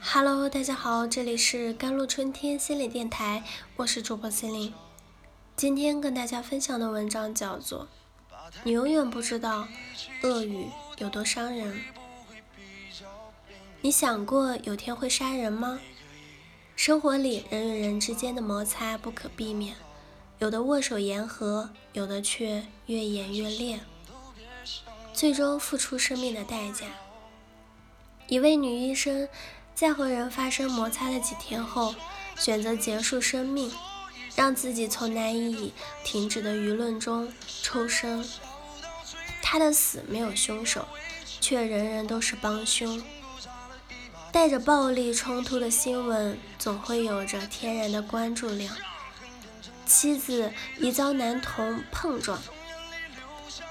Hello，大家好，这里是甘露春天心理电台，我是主播心灵。今天跟大家分享的文章叫做《你永远不知道恶语有多伤人》。你想过有天会杀人吗？生活里人与人之间的摩擦不可避免，有的握手言和，有的却越演越烈，最终付出生命的代价。一位女医生在和人发生摩擦的几天后，选择结束生命。让自己从难以停止的舆论中抽身。他的死没有凶手，却人人都是帮凶。带着暴力冲突的新闻总会有着天然的关注量。妻子疑遭男童碰撞，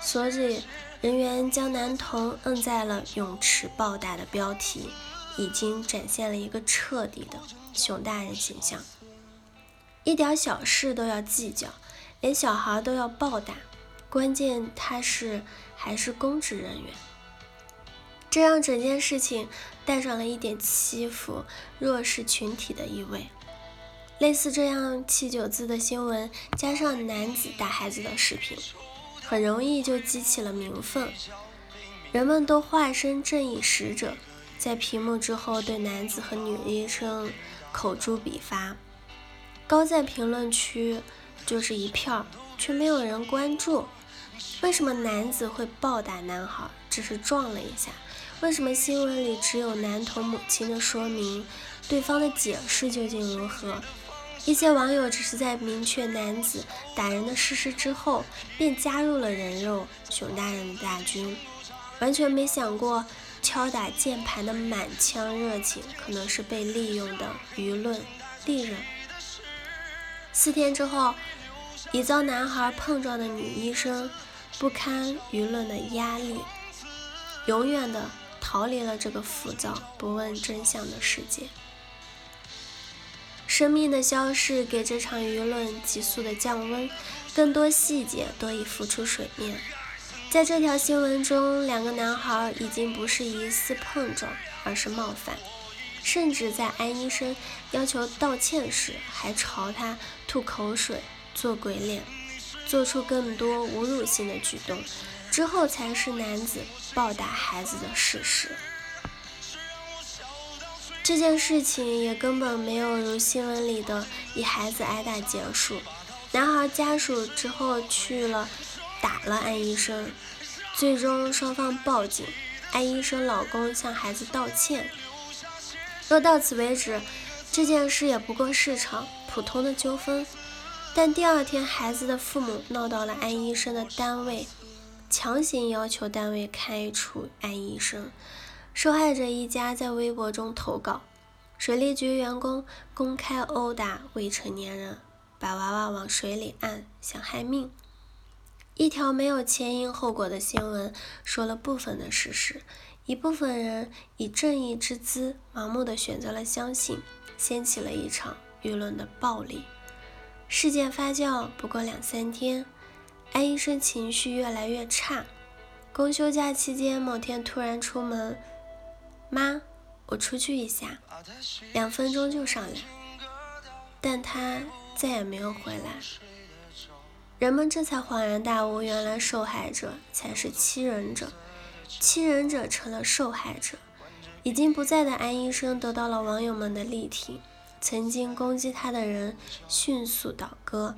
所以人员将男童摁在了泳池暴打的标题，已经展现了一个彻底的熊大人形象。一点小事都要计较，连小孩都要暴打，关键他是还是公职人员，这让整件事情带上了一点欺负弱势群体的意味。类似这样七九字的新闻，加上男子打孩子的视频，很容易就激起了民愤。人们都化身正义使者，在屏幕之后对男子和女医生口诛笔伐。高赞评论区就是一票，却没有人关注。为什么男子会暴打男孩？只是撞了一下。为什么新闻里只有男童母亲的说明？对方的解释究竟如何？一些网友只是在明确男子打人的事实之后，便加入了人肉熊大人的大军，完全没想过敲打键盘的满腔热情可能是被利用的舆论利刃。四天之后，已遭男孩碰撞的女医生不堪舆论的压力，永远的逃离了这个浮躁、不问真相的世界。生命的消逝给这场舆论急速的降温，更多细节都已浮出水面。在这条新闻中，两个男孩已经不是疑似碰撞，而是冒犯。甚至在安医生要求道歉时，还朝他吐口水、做鬼脸，做出更多侮辱性的举动。之后才是男子暴打孩子的事实。这件事情也根本没有如新闻里的以孩子挨打结束。男孩家属之后去了打了安医生，最终双方报警，安医生老公向孩子道歉。若到此为止，这件事也不过是场普通的纠纷。但第二天，孩子的父母闹到了安医生的单位，强行要求单位开除安医生。受害者一家在微博中投稿：水利局员工公开殴打未成年人，把娃娃往水里按，想害命。一条没有前因后果的新闻，说了部分的事实。一部分人以正义之姿，盲目的选择了相信，掀起了一场舆论的暴力事件。发酵不过两三天，安医生情绪越来越差。公休假期间，某天突然出门，妈，我出去一下，两分钟就上来。但他再也没有回来。人们这才恍然大悟，原来受害者才是欺人者。欺人者成了受害者，已经不在的安医生得到了网友们的力挺，曾经攻击他的人迅速倒戈，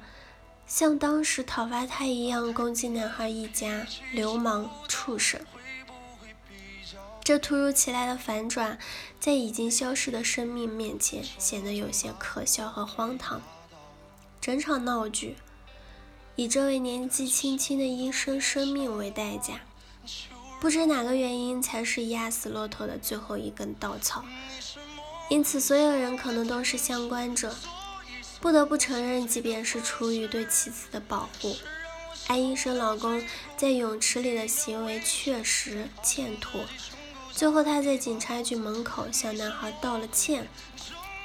像当时讨伐他一样攻击男孩一家，流氓畜生。这突如其来的反转，在已经消失的生命面前，显得有些可笑和荒唐。整场闹剧，以这位年纪轻轻的医生生命为代价。不知哪个原因才是压死骆驼的最后一根稻草，因此所有人可能都是相关者。不得不承认，即便是出于对妻子的保护，安医生老公在泳池里的行为确实欠妥。最后，他在警察局门口向男孩道了歉。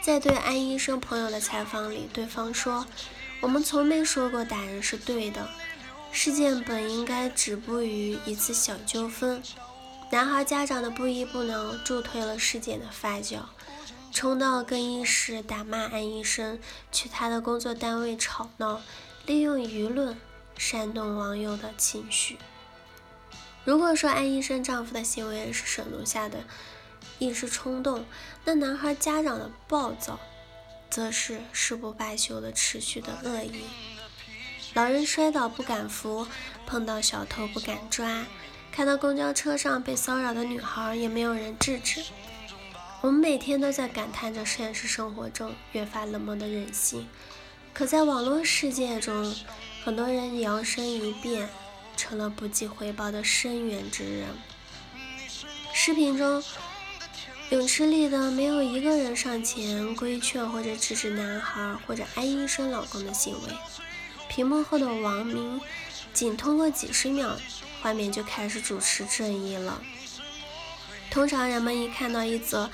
在对安医生朋友的采访里，对方说：“我们从没说过打人是对的。”事件本应该止步于一次小纠纷，男孩家长的不依不挠助推了事件的发酵，冲到更衣室打骂安医生，去他的工作单位吵闹，利用舆论煽动网友的情绪。如果说安医生丈夫的行为是盛怒下的一时冲动，那男孩家长的暴躁，则是誓不罢休的持续的恶意。老人摔倒不敢扶，碰到小偷不敢抓。看到公交车上被骚扰的女孩，也没有人制止。我们每天都在感叹着现实生活中越发冷漠的人性，可在网络世界中，很多人摇身一变成了不计回报的深渊之人。视频中，泳池里的没有一个人上前规劝或者制止男孩或者哀一声老公的行为，屏幕后的网民仅通过几十秒。画面就开始主持正义了。通常人们一看到一则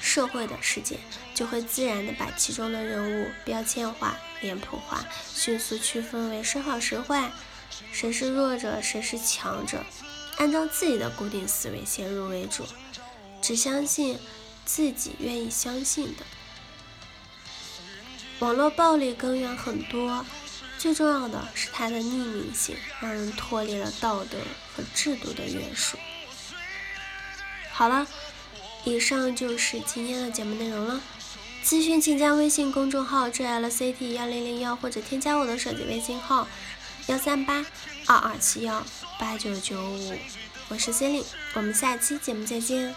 社会的事件，就会自然的把其中的人物标签化、脸谱化，迅速区分为时好时坏，谁是弱者，谁是强者，按照自己的固定思维先入为主，只相信自己愿意相信的。网络暴力根源很多。最重要的是它的匿名性，让人脱离了道德和制度的约束。好了，以上就是今天的节目内容了。咨询请加微信公众号 jlct 幺零零幺，或者添加我的手机微信号幺三八二二七幺八九九五。我是 Cindy，我们下期节目再见。